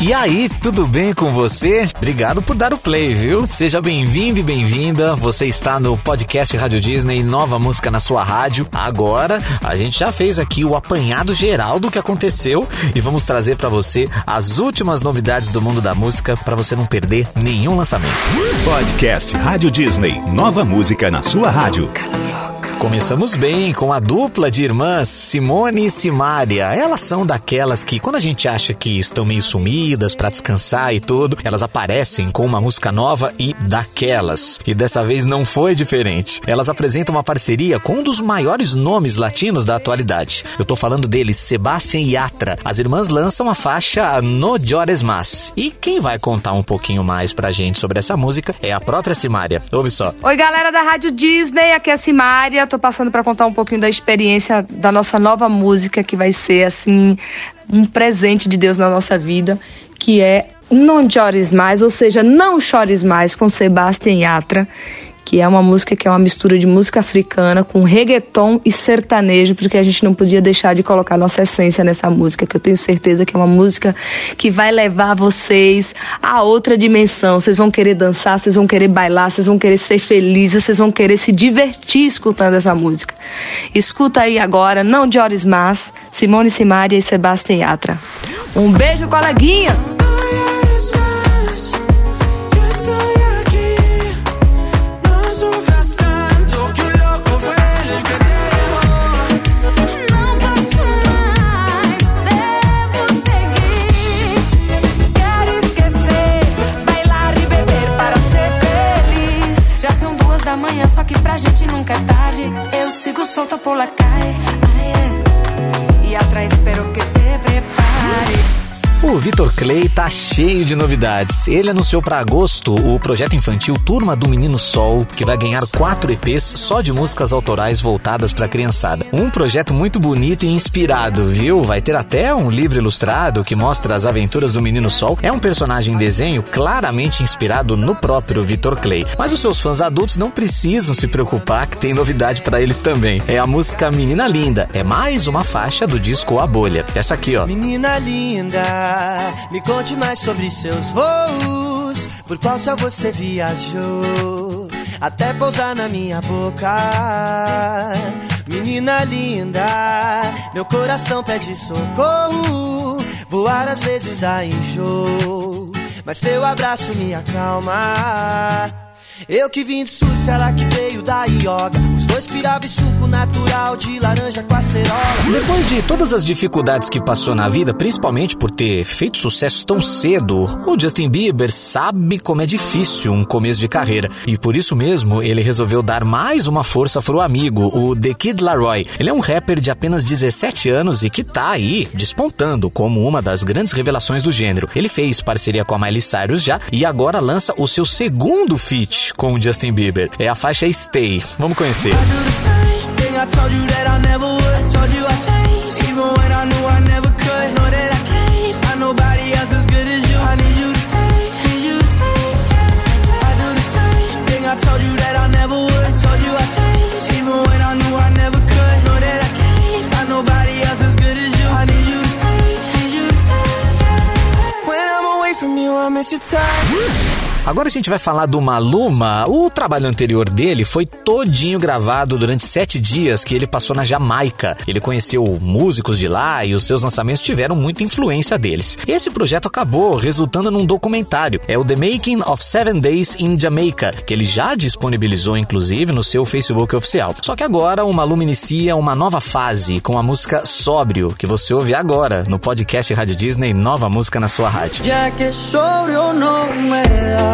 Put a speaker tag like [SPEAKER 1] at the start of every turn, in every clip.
[SPEAKER 1] E aí, tudo bem com você? Obrigado por dar o play, viu? Seja bem-vindo e bem-vinda. Você está no podcast Rádio Disney, nova música na sua rádio. Agora, a gente já fez aqui o apanhado geral do que aconteceu e vamos trazer para você as últimas novidades do mundo da música para você não perder nenhum lançamento.
[SPEAKER 2] Podcast Rádio Disney, nova música na sua rádio.
[SPEAKER 1] Começamos bem com a dupla de irmãs Simone e Simária. Elas são daquelas que, quando a gente acha que estão meio sumidas para descansar e tudo, elas aparecem com uma música nova e daquelas. E dessa vez não foi diferente. Elas apresentam uma parceria com um dos maiores nomes latinos da atualidade. Eu tô falando deles, Sebastian Yatra. As irmãs lançam a faixa No Llores Más. E quem vai contar um pouquinho mais pra gente sobre essa música é a própria Simária. Ouve só.
[SPEAKER 3] Oi, galera da Rádio Disney, aqui é a Simária tô passando para contar um pouquinho da experiência da nossa nova música, que vai ser, assim, um presente de Deus na nossa vida, que é Não Chores Mais, ou seja, Não Chores Mais, com Sebastian Yatra que é uma música que é uma mistura de música africana com reggaeton e sertanejo, porque a gente não podia deixar de colocar nossa essência nessa música, que eu tenho certeza que é uma música que vai levar vocês a outra dimensão. Vocês vão querer dançar, vocês vão querer bailar, vocês vão querer ser felizes, vocês vão querer se divertir escutando essa música. Escuta aí agora, não de horas más, Simone Simaria e Sebastião Yatra. Um beijo, coleguinha!
[SPEAKER 1] Solta por la calle. Ay, y atrás espero que te prepare. O Vitor Clay tá cheio de novidades. Ele anunciou para agosto o projeto infantil Turma do Menino Sol, que vai ganhar quatro EPs só de músicas autorais voltadas para criançada. Um projeto muito bonito e inspirado, viu? Vai ter até um livro ilustrado que mostra as aventuras do Menino Sol. É um personagem em desenho claramente inspirado no próprio Vitor Clay. Mas os seus fãs adultos não precisam se preocupar que tem novidade para eles também. É a música Menina Linda. É mais uma faixa do disco A Bolha. Essa aqui, ó.
[SPEAKER 4] Menina Linda me conte mais sobre seus voos. Por qual céu você viajou? Até pousar na minha boca. Menina linda, meu coração pede socorro. Voar às vezes dá enjoo, mas teu abraço me acalma. Eu que vim do surf, ela que veio da yoga. Os dois piravam suco natural de laranja com acerola.
[SPEAKER 1] Depois de todas as dificuldades que passou na vida, principalmente por ter feito sucesso tão cedo, o Justin Bieber sabe como é difícil um começo de carreira. E por isso mesmo, ele resolveu dar mais uma força pro amigo, o The Kid Laroi. Ele é um rapper de apenas 17 anos e que tá aí despontando como uma das grandes revelações do gênero. Ele fez parceria com a Miley Cyrus já e agora lança o seu segundo feat com o Justin Bieber. É a faixa Stay. Vamos conhecer. do the
[SPEAKER 5] same thing I told you
[SPEAKER 6] that
[SPEAKER 5] I
[SPEAKER 6] never would. I told you I'd
[SPEAKER 5] change, even when
[SPEAKER 6] I knew I never could. Know that I
[SPEAKER 5] can't
[SPEAKER 6] find nobody else as good as you. I need you to
[SPEAKER 5] stay, need you to stay.
[SPEAKER 6] I do the same
[SPEAKER 5] thing
[SPEAKER 6] I told you that.
[SPEAKER 1] Agora a gente vai falar do Maluma. O trabalho anterior dele foi todinho gravado durante sete dias que ele passou na Jamaica. Ele conheceu músicos de lá e os seus lançamentos tiveram muita influência deles. Esse projeto acabou resultando num documentário. É o The Making of Seven Days in Jamaica, que ele já disponibilizou inclusive no seu Facebook oficial. Só que agora o Maluma inicia uma nova fase com a música Sóbrio, que você ouve agora no podcast Rádio Disney, nova música na sua rádio. Já que não é.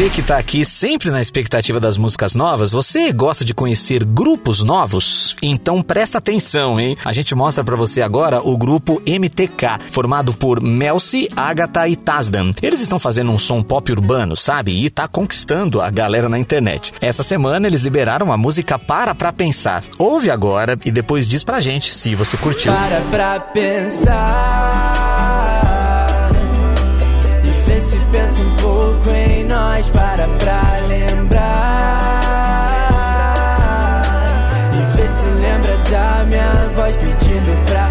[SPEAKER 1] você que está aqui sempre na expectativa das músicas novas, você gosta de conhecer grupos novos? Então presta atenção, hein? A gente mostra para você agora o grupo MTK, formado por Melcy, Agatha e Tazdan. Eles estão fazendo um som pop urbano, sabe? E tá conquistando a galera na internet. Essa semana eles liberaram a música Para Pra Pensar. Ouve agora e depois diz pra gente se você curtiu.
[SPEAKER 4] Para pra pensar pensa um pouco em nós para pra lembrar. E vê se lembra da minha voz pedindo pra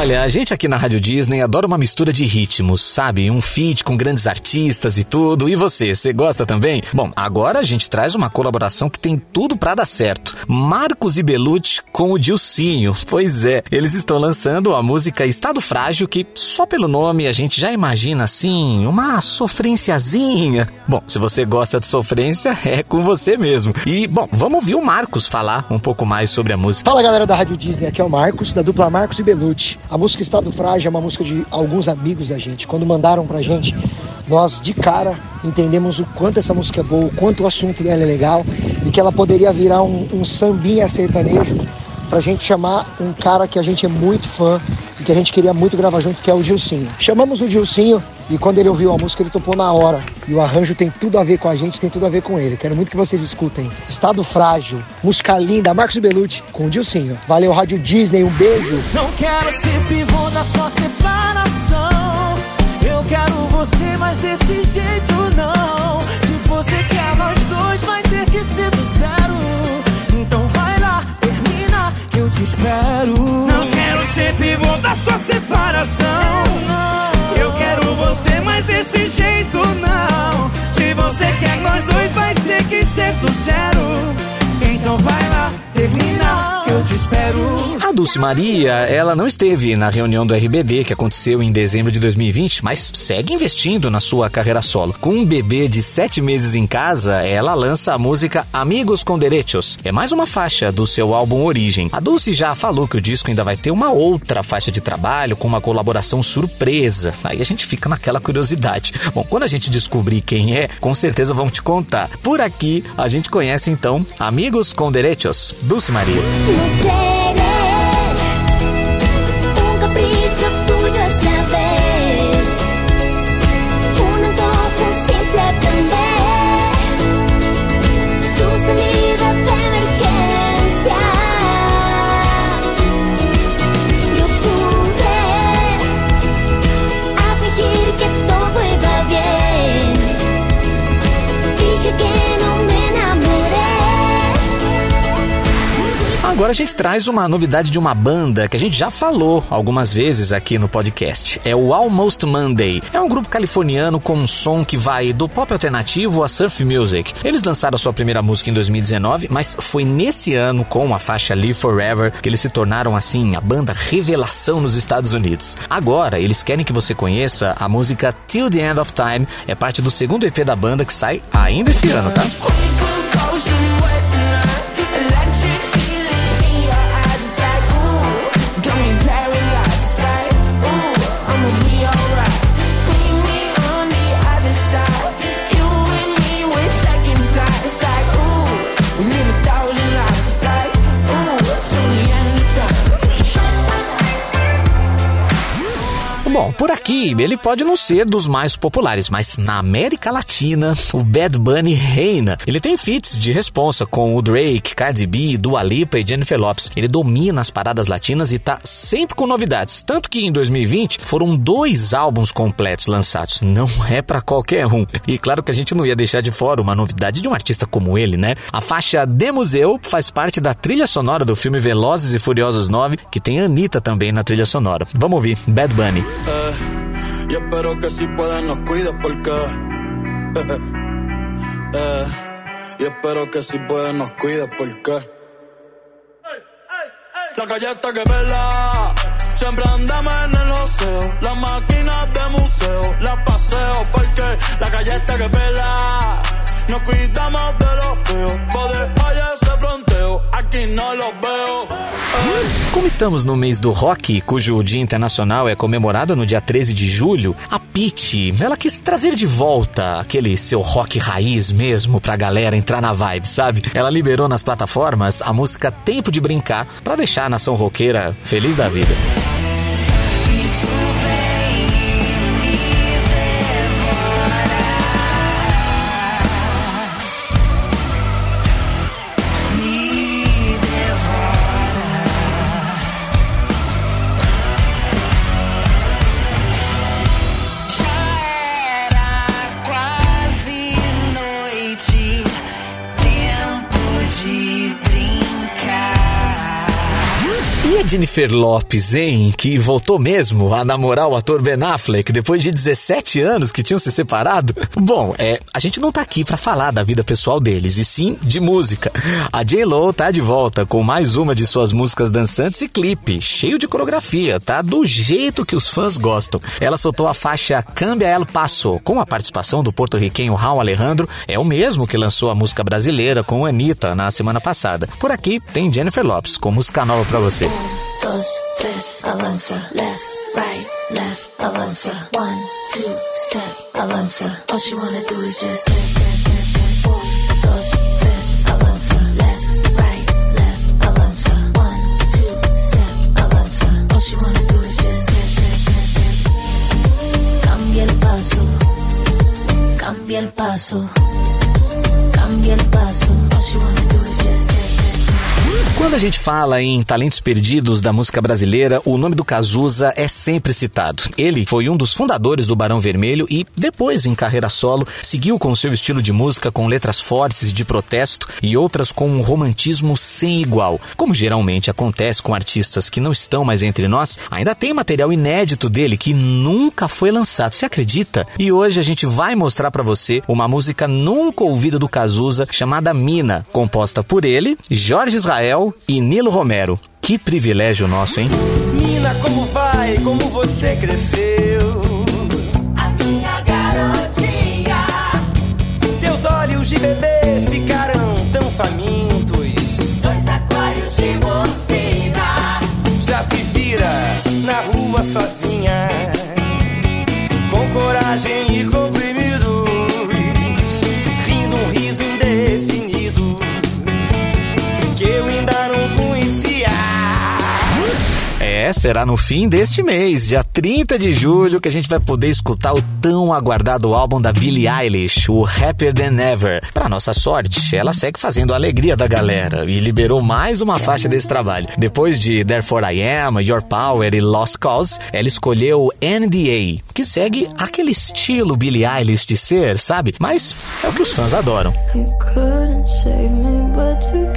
[SPEAKER 1] Olha, a gente aqui na Rádio Disney adora uma mistura de ritmos, sabe? Um feat com grandes artistas e tudo. E você, você gosta também? Bom, agora a gente traz uma colaboração que tem tudo para dar certo. Marcos e Belucci com o Dilcinho. Pois é, eles estão lançando a música Estado Frágil, que só pelo nome a gente já imagina assim, uma sofrênciazinha. Bom, se você gosta de sofrência, é com você mesmo. E, bom, vamos ouvir o Marcos falar um pouco mais sobre a música.
[SPEAKER 7] Fala galera da Rádio Disney, aqui é o Marcos, da dupla Marcos e Belucci. A música Estado Frágil é uma música de alguns amigos da gente. Quando mandaram pra gente, nós de cara entendemos o quanto essa música é boa, o quanto o assunto dela é legal e que ela poderia virar um, um sambinha sertanejo pra gente chamar um cara que a gente é muito fã e que a gente queria muito gravar junto, que é o Dilcinho. Chamamos o Dilcinho e quando ele ouviu a música, ele topou na hora. E o arranjo tem tudo a ver com a gente, tem tudo a ver com ele. Quero muito que vocês escutem. Estado Frágil, música linda, Marcos Belucci com o Dilcinho. Valeu, Rádio Disney, um beijo.
[SPEAKER 4] Não quero ser pivô da sua separação. Eu quero você, mas desse jeito não. Se você quer nós dois, vai ter que ser do zero. Então vai lá, termina, que eu te espero. Não quero ser pivô da sua separação. Eu você, mas desse jeito não. Se você quer nós dois, vai ter que ser do zero. Então vai lá, eu te espero.
[SPEAKER 1] A Dulce Maria, ela não esteve na reunião do RBD que aconteceu em dezembro de 2020, mas segue investindo na sua carreira solo. Com um bebê de sete meses em casa, ela lança a música Amigos com Derechos. É mais uma faixa do seu álbum Origem. A Dulce já falou que o disco ainda vai ter uma outra faixa de trabalho com uma colaboração surpresa. Aí a gente fica naquela curiosidade. Bom, quando a gente descobrir quem é, com certeza vamos te contar. Por aqui, a gente conhece então Amigos com Derechos, Dulce Maria. say Agora a gente traz uma novidade de uma banda que a gente já falou algumas vezes aqui no podcast. É o Almost Monday. É um grupo californiano com um som que vai do pop alternativo a surf music. Eles lançaram sua primeira música em 2019, mas foi nesse ano com a faixa Live Forever que eles se tornaram assim a banda revelação nos Estados Unidos. Agora eles querem que você conheça a música Till the End of Time. É parte do segundo EP da banda que sai ainda esse ano, tá? Bom, por aqui ele pode não ser dos mais populares, mas na América Latina o Bad Bunny reina. Ele tem feats de responsa com o Drake, Cardi B, Dua Lipa e Jennifer Lopez. Ele domina as paradas latinas e tá sempre com novidades. Tanto que em 2020 foram dois álbuns completos lançados. Não é para qualquer um. E claro que a gente não ia deixar de fora uma novidade de um artista como ele, né? A faixa The Museu faz parte da trilha sonora do filme Velozes e Furiosos 9, que tem Anitta também na trilha sonora. Vamos ouvir Bad Bunny.
[SPEAKER 8] Eh, y espero que si puedes nos cuides porque. eh, y espero que si puedes nos cuides porque. La calle está que vela. Siempre andamos en el oseo. Las máquinas de museo. Las paseo porque la calle está que vela. Nos cuidamos de los feos. Poder ese fronteo, veo.
[SPEAKER 1] Como estamos no mês do rock, cujo Dia Internacional é comemorado no dia 13 de julho, a Pitty, ela quis trazer de volta aquele seu rock raiz mesmo pra galera entrar na vibe, sabe? Ela liberou nas plataformas a música Tempo de Brincar para deixar a nação roqueira feliz da vida. Jennifer Lopes, hein? Que voltou mesmo a namorar o ator Ben Affleck depois de 17 anos que tinham se separado? Bom, é, a gente não tá aqui para falar da vida pessoal deles, e sim de música. A J-Lo tá de volta com mais uma de suas músicas dançantes e clipe, cheio de coreografia, tá? Do jeito que os fãs gostam. Ela soltou a faixa Cambia El Passo, com a participação do porto-riquenho Raul Alejandro, é o mesmo que lançou a música brasileira com Anitta na semana passada. Por aqui tem Jennifer Lopes com música nova para você. Dos, avanza, left, right, left, avanza, one, two, step, avanza. All you wanna do is just dance, left, right, left, avanza, one, two, step, avanza. All wanna do is just. Cambia el paso, cambia el paso, cambia el paso. All wanna do Quando a gente fala em talentos perdidos da música brasileira, o nome do Cazuza é sempre citado. Ele foi um dos fundadores do Barão Vermelho e, depois, em carreira solo, seguiu com seu estilo de música com letras fortes de protesto e outras com um romantismo sem igual. Como geralmente acontece com artistas que não estão mais entre nós, ainda tem material inédito dele que nunca foi lançado. Você acredita? E hoje a gente vai mostrar para você uma música nunca ouvida do Cazuza chamada Mina, composta por ele, Jorge Israel e Nilo Romero. Que privilégio nosso, hein?
[SPEAKER 4] Mina, como vai? Como você cresceu?
[SPEAKER 9] A minha garotinha.
[SPEAKER 4] Seus olhos de bebê ficaram tão famintos.
[SPEAKER 1] Será no fim deste mês, dia 30 de julho, que a gente vai poder escutar o tão aguardado álbum da Billie Eilish, o Happier Than Ever. Para nossa sorte, ela segue fazendo a alegria da galera e liberou mais uma faixa desse trabalho. Depois de Therefore I Am, Your Power e Lost Cause, ela escolheu NDA, que segue aquele estilo Billie Eilish de ser, sabe? Mas é o que os fãs adoram. You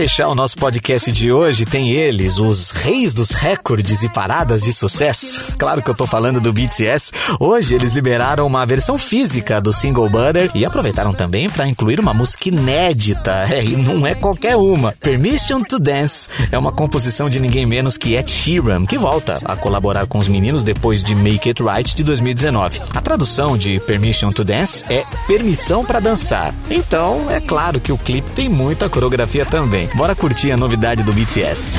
[SPEAKER 1] fechar o nosso podcast de hoje, tem eles, os reis dos recordes e paradas de sucesso. Claro que eu tô falando do BTS. Hoje eles liberaram uma versão física do single Butter e aproveitaram também para incluir uma música inédita. É, e não é qualquer uma. Permission to Dance é uma composição de ninguém menos que Ed Sheeran, que volta a colaborar com os meninos depois de Make It Right de 2019. A tradução de Permission to Dance é permissão para dançar. Então, é claro que o clipe tem muita coreografia também também. Bora curtir a novidade do BTS.